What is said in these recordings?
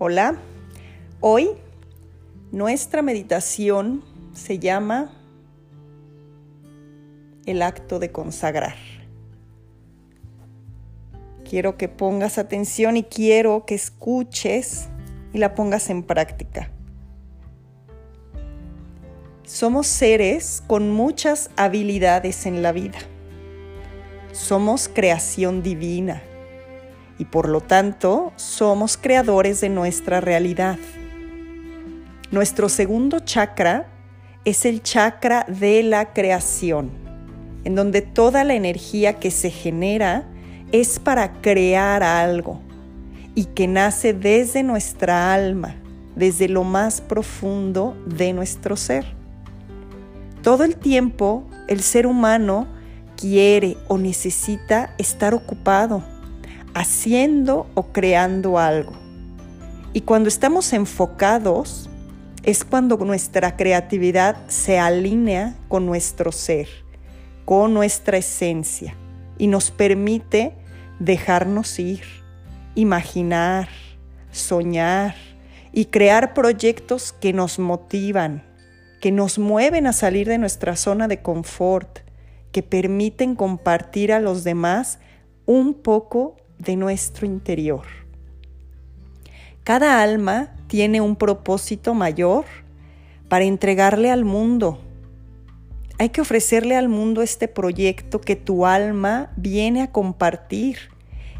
Hola, hoy nuestra meditación se llama el acto de consagrar. Quiero que pongas atención y quiero que escuches y la pongas en práctica. Somos seres con muchas habilidades en la vida. Somos creación divina y por lo tanto somos creadores de nuestra realidad. Nuestro segundo chakra es el chakra de la creación, en donde toda la energía que se genera es para crear algo y que nace desde nuestra alma, desde lo más profundo de nuestro ser. Todo el tiempo el ser humano quiere o necesita estar ocupado haciendo o creando algo. Y cuando estamos enfocados es cuando nuestra creatividad se alinea con nuestro ser, con nuestra esencia y nos permite dejarnos ir, imaginar, soñar y crear proyectos que nos motivan, que nos mueven a salir de nuestra zona de confort, que permiten compartir a los demás un poco de nuestro interior. Cada alma tiene un propósito mayor para entregarle al mundo. Hay que ofrecerle al mundo este proyecto que tu alma viene a compartir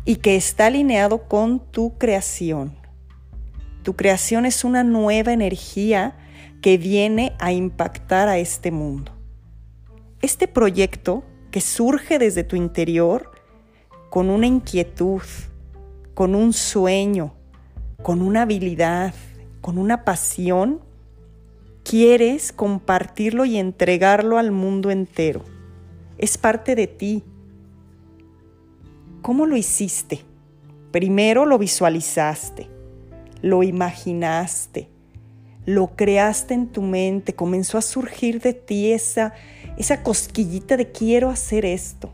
y que está alineado con tu creación. Tu creación es una nueva energía que viene a impactar a este mundo. Este proyecto que surge desde tu interior con una inquietud, con un sueño, con una habilidad, con una pasión, quieres compartirlo y entregarlo al mundo entero. Es parte de ti. ¿Cómo lo hiciste? Primero lo visualizaste, lo imaginaste, lo creaste en tu mente, comenzó a surgir de ti esa, esa cosquillita de quiero hacer esto.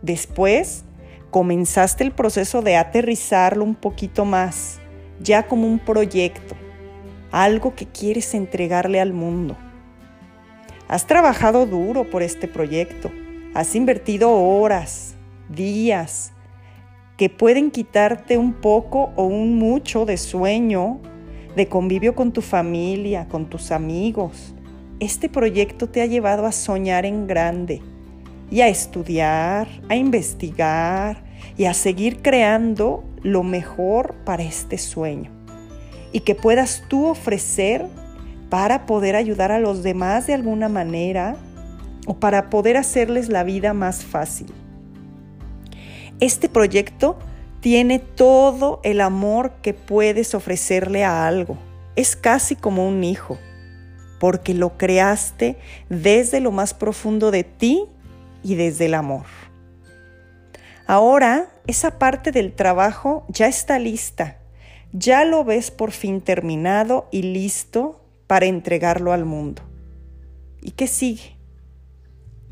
Después comenzaste el proceso de aterrizarlo un poquito más, ya como un proyecto, algo que quieres entregarle al mundo. Has trabajado duro por este proyecto, has invertido horas, días, que pueden quitarte un poco o un mucho de sueño, de convivio con tu familia, con tus amigos. Este proyecto te ha llevado a soñar en grande y a estudiar, a investigar y a seguir creando lo mejor para este sueño. Y que puedas tú ofrecer para poder ayudar a los demás de alguna manera o para poder hacerles la vida más fácil. Este proyecto tiene todo el amor que puedes ofrecerle a algo. Es casi como un hijo, porque lo creaste desde lo más profundo de ti y desde el amor. Ahora esa parte del trabajo ya está lista, ya lo ves por fin terminado y listo para entregarlo al mundo. ¿Y qué sigue?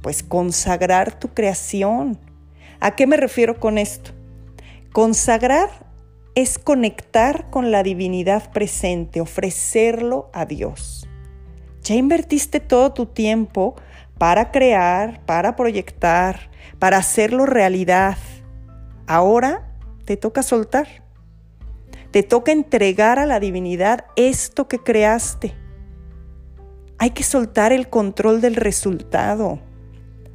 Pues consagrar tu creación. ¿A qué me refiero con esto? Consagrar es conectar con la divinidad presente, ofrecerlo a Dios. Ya invertiste todo tu tiempo para crear, para proyectar, para hacerlo realidad. Ahora te toca soltar. Te toca entregar a la divinidad esto que creaste. Hay que soltar el control del resultado.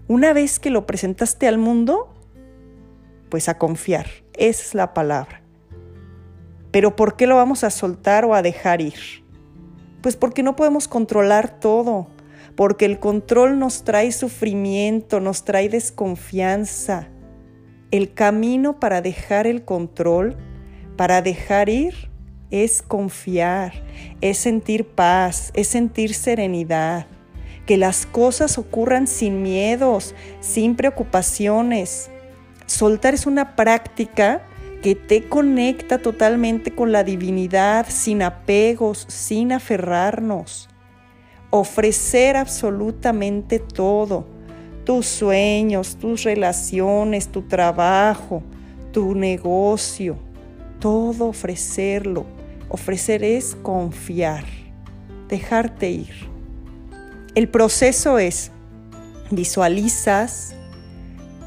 Una vez que lo presentaste al mundo, pues a confiar. Esa es la palabra. Pero ¿por qué lo vamos a soltar o a dejar ir? Pues porque no podemos controlar todo porque el control nos trae sufrimiento, nos trae desconfianza. El camino para dejar el control, para dejar ir, es confiar, es sentir paz, es sentir serenidad, que las cosas ocurran sin miedos, sin preocupaciones. Soltar es una práctica que te conecta totalmente con la divinidad, sin apegos, sin aferrarnos ofrecer absolutamente todo, tus sueños, tus relaciones, tu trabajo, tu negocio, todo ofrecerlo Ofrecer es confiar, dejarte ir. El proceso es visualizas,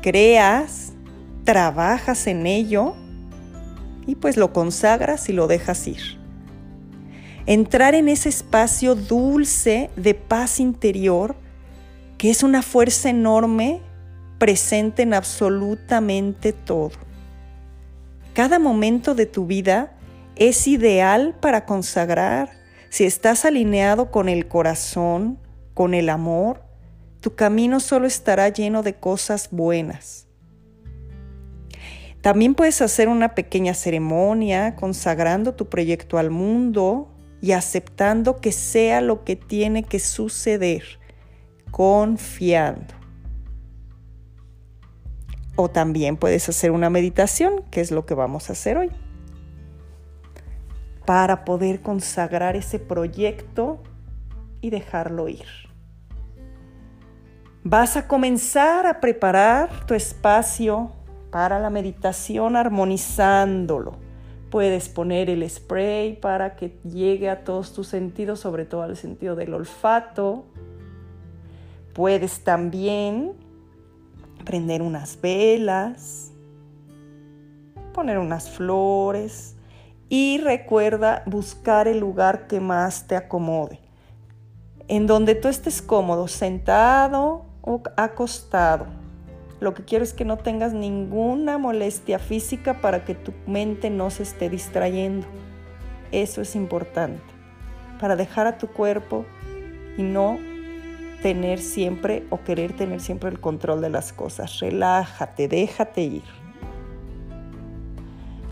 creas, trabajas en ello y pues lo consagras y lo dejas ir. Entrar en ese espacio dulce de paz interior que es una fuerza enorme presente en absolutamente todo. Cada momento de tu vida es ideal para consagrar si estás alineado con el corazón, con el amor, tu camino solo estará lleno de cosas buenas. También puedes hacer una pequeña ceremonia consagrando tu proyecto al mundo y aceptando que sea lo que tiene que suceder, confiando. O también puedes hacer una meditación, que es lo que vamos a hacer hoy, para poder consagrar ese proyecto y dejarlo ir. Vas a comenzar a preparar tu espacio para la meditación armonizándolo. Puedes poner el spray para que llegue a todos tus sentidos, sobre todo al sentido del olfato. Puedes también prender unas velas, poner unas flores y recuerda buscar el lugar que más te acomode, en donde tú estés cómodo, sentado o acostado lo que quiero es que no tengas ninguna molestia física para que tu mente no se esté distrayendo. Eso es importante, para dejar a tu cuerpo y no tener siempre o querer tener siempre el control de las cosas. Relájate, déjate ir.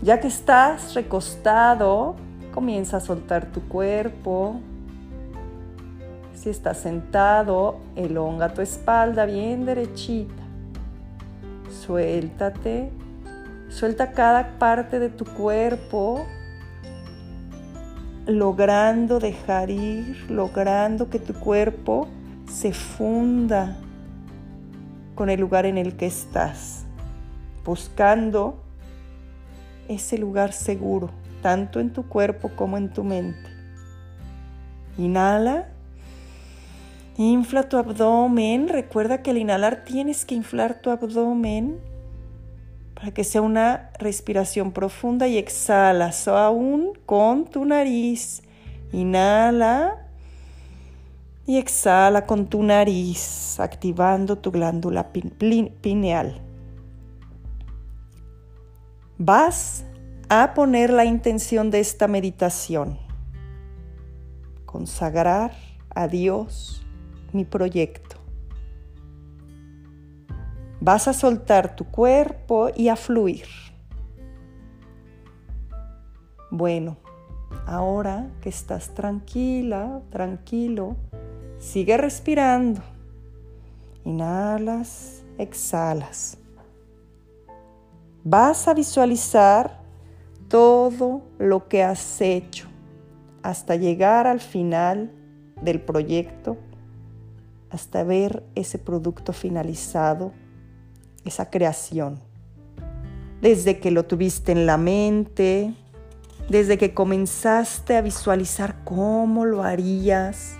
Ya que estás recostado, comienza a soltar tu cuerpo. Si estás sentado, elonga tu espalda bien derechita. Suéltate, suelta cada parte de tu cuerpo, logrando dejar ir, logrando que tu cuerpo se funda con el lugar en el que estás, buscando ese lugar seguro, tanto en tu cuerpo como en tu mente. Inhala Infla tu abdomen. Recuerda que al inhalar tienes que inflar tu abdomen para que sea una respiración profunda y exhala, aún con tu nariz. Inhala y exhala con tu nariz, activando tu glándula pineal. Vas a poner la intención de esta meditación. Consagrar a Dios mi proyecto. Vas a soltar tu cuerpo y a fluir. Bueno, ahora que estás tranquila, tranquilo, sigue respirando. Inhalas, exhalas. Vas a visualizar todo lo que has hecho hasta llegar al final del proyecto hasta ver ese producto finalizado, esa creación. Desde que lo tuviste en la mente, desde que comenzaste a visualizar cómo lo harías,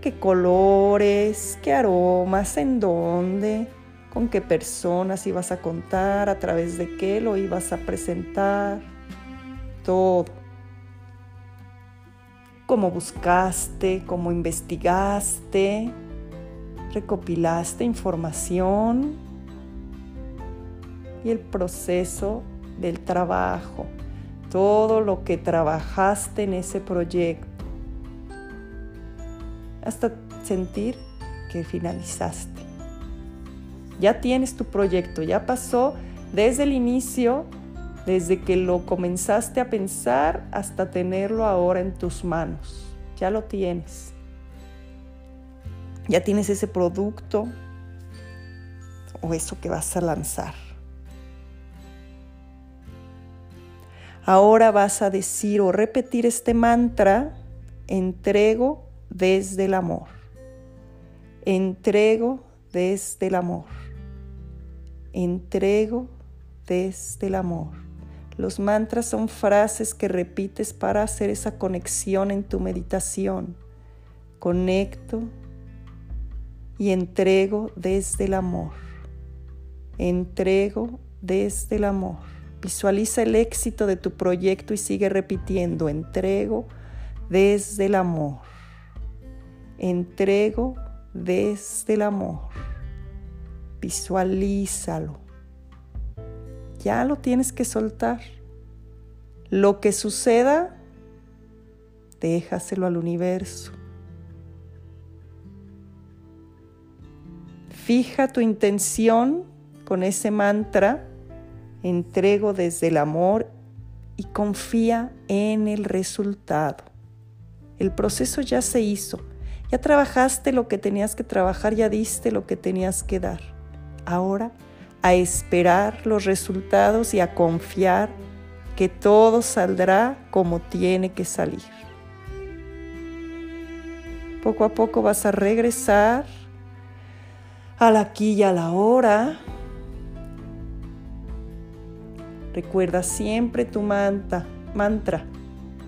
qué colores, qué aromas, en dónde, con qué personas ibas a contar, a través de qué lo ibas a presentar, todo. Cómo buscaste, cómo investigaste, recopilaste información y el proceso del trabajo, todo lo que trabajaste en ese proyecto, hasta sentir que finalizaste. Ya tienes tu proyecto, ya pasó desde el inicio, desde que lo comenzaste a pensar hasta tenerlo ahora en tus manos. Ya lo tienes ya tienes ese producto o eso que vas a lanzar. Ahora vas a decir o repetir este mantra, entrego desde el amor. Entrego desde el amor. Entrego desde el amor. Los mantras son frases que repites para hacer esa conexión en tu meditación. Conecto y entrego desde el amor. Entrego desde el amor. Visualiza el éxito de tu proyecto y sigue repitiendo. Entrego desde el amor. Entrego desde el amor. Visualízalo. Ya lo tienes que soltar. Lo que suceda, déjaselo al universo. Fija tu intención con ese mantra, entrego desde el amor y confía en el resultado. El proceso ya se hizo, ya trabajaste lo que tenías que trabajar, ya diste lo que tenías que dar. Ahora a esperar los resultados y a confiar que todo saldrá como tiene que salir. Poco a poco vas a regresar al aquí y a la hora. Recuerda siempre tu mantra.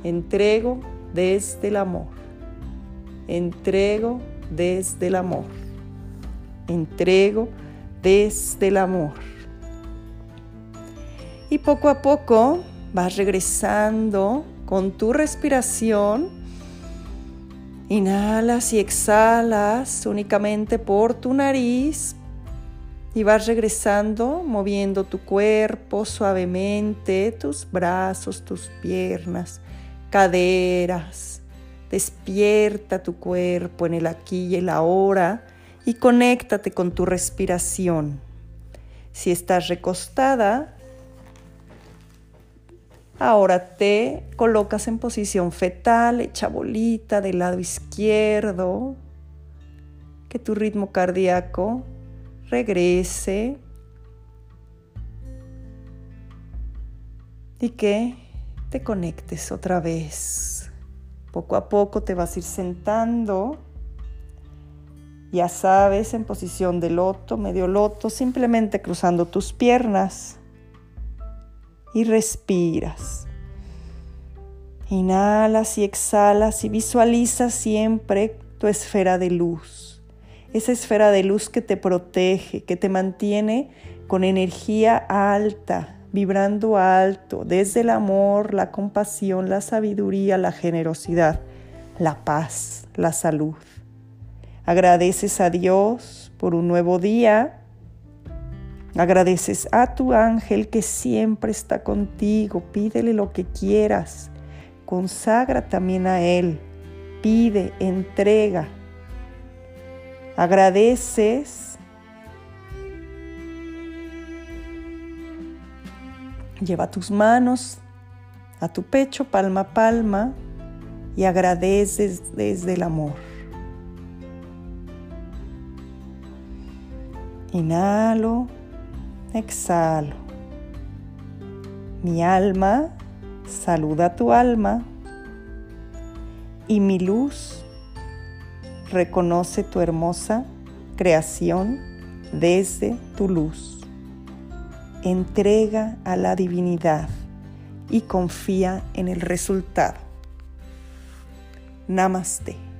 Entrego desde el amor. Entrego desde el amor. Entrego desde el amor. Y poco a poco vas regresando con tu respiración Inhalas y exhalas únicamente por tu nariz y vas regresando moviendo tu cuerpo suavemente, tus brazos, tus piernas, caderas. Despierta tu cuerpo en el aquí y el ahora y conéctate con tu respiración. Si estás recostada, Ahora te colocas en posición fetal, hecha bolita del lado izquierdo. Que tu ritmo cardíaco regrese. Y que te conectes otra vez. Poco a poco te vas a ir sentando. Ya sabes, en posición de loto, medio loto, simplemente cruzando tus piernas y respiras. Inhalas y exhalas y visualizas siempre tu esfera de luz. Esa esfera de luz que te protege, que te mantiene con energía alta, vibrando alto, desde el amor, la compasión, la sabiduría, la generosidad, la paz, la salud. Agradeces a Dios por un nuevo día Agradeces a tu ángel que siempre está contigo. Pídele lo que quieras. Consagra también a Él. Pide, entrega. Agradeces. Lleva tus manos a tu pecho, palma a palma, y agradeces desde el amor. Inhalo. Exhalo. Mi alma saluda tu alma y mi luz reconoce tu hermosa creación desde tu luz. Entrega a la divinidad y confía en el resultado. Namaste.